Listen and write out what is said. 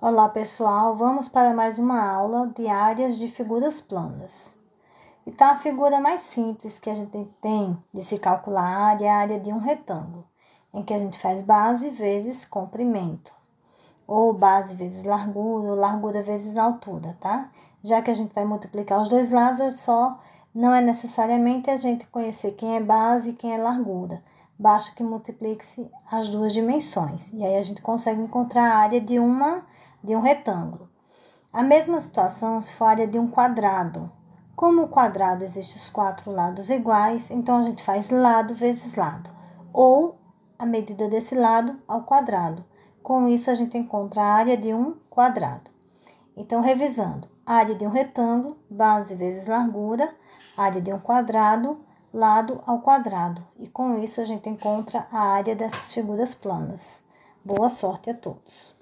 Olá pessoal, vamos para mais uma aula de áreas de figuras planas. Então, a figura mais simples que a gente tem de se calcular a área é a área de um retângulo, em que a gente faz base vezes comprimento, ou base vezes largura, ou largura vezes altura, tá? Já que a gente vai multiplicar os dois lados, é só não é necessariamente a gente conhecer quem é base e quem é largura. Basta que multiplique-se as duas dimensões. E aí a gente consegue encontrar a área de uma de um retângulo. A mesma situação se for a área de um quadrado. Como o quadrado existe os quatro lados iguais, então a gente faz lado vezes lado, ou a medida desse lado ao quadrado. Com isso, a gente encontra a área de um quadrado. Então, revisando, área de um retângulo, base vezes largura, área de um quadrado, lado ao quadrado. E com isso, a gente encontra a área dessas figuras planas. Boa sorte a todos!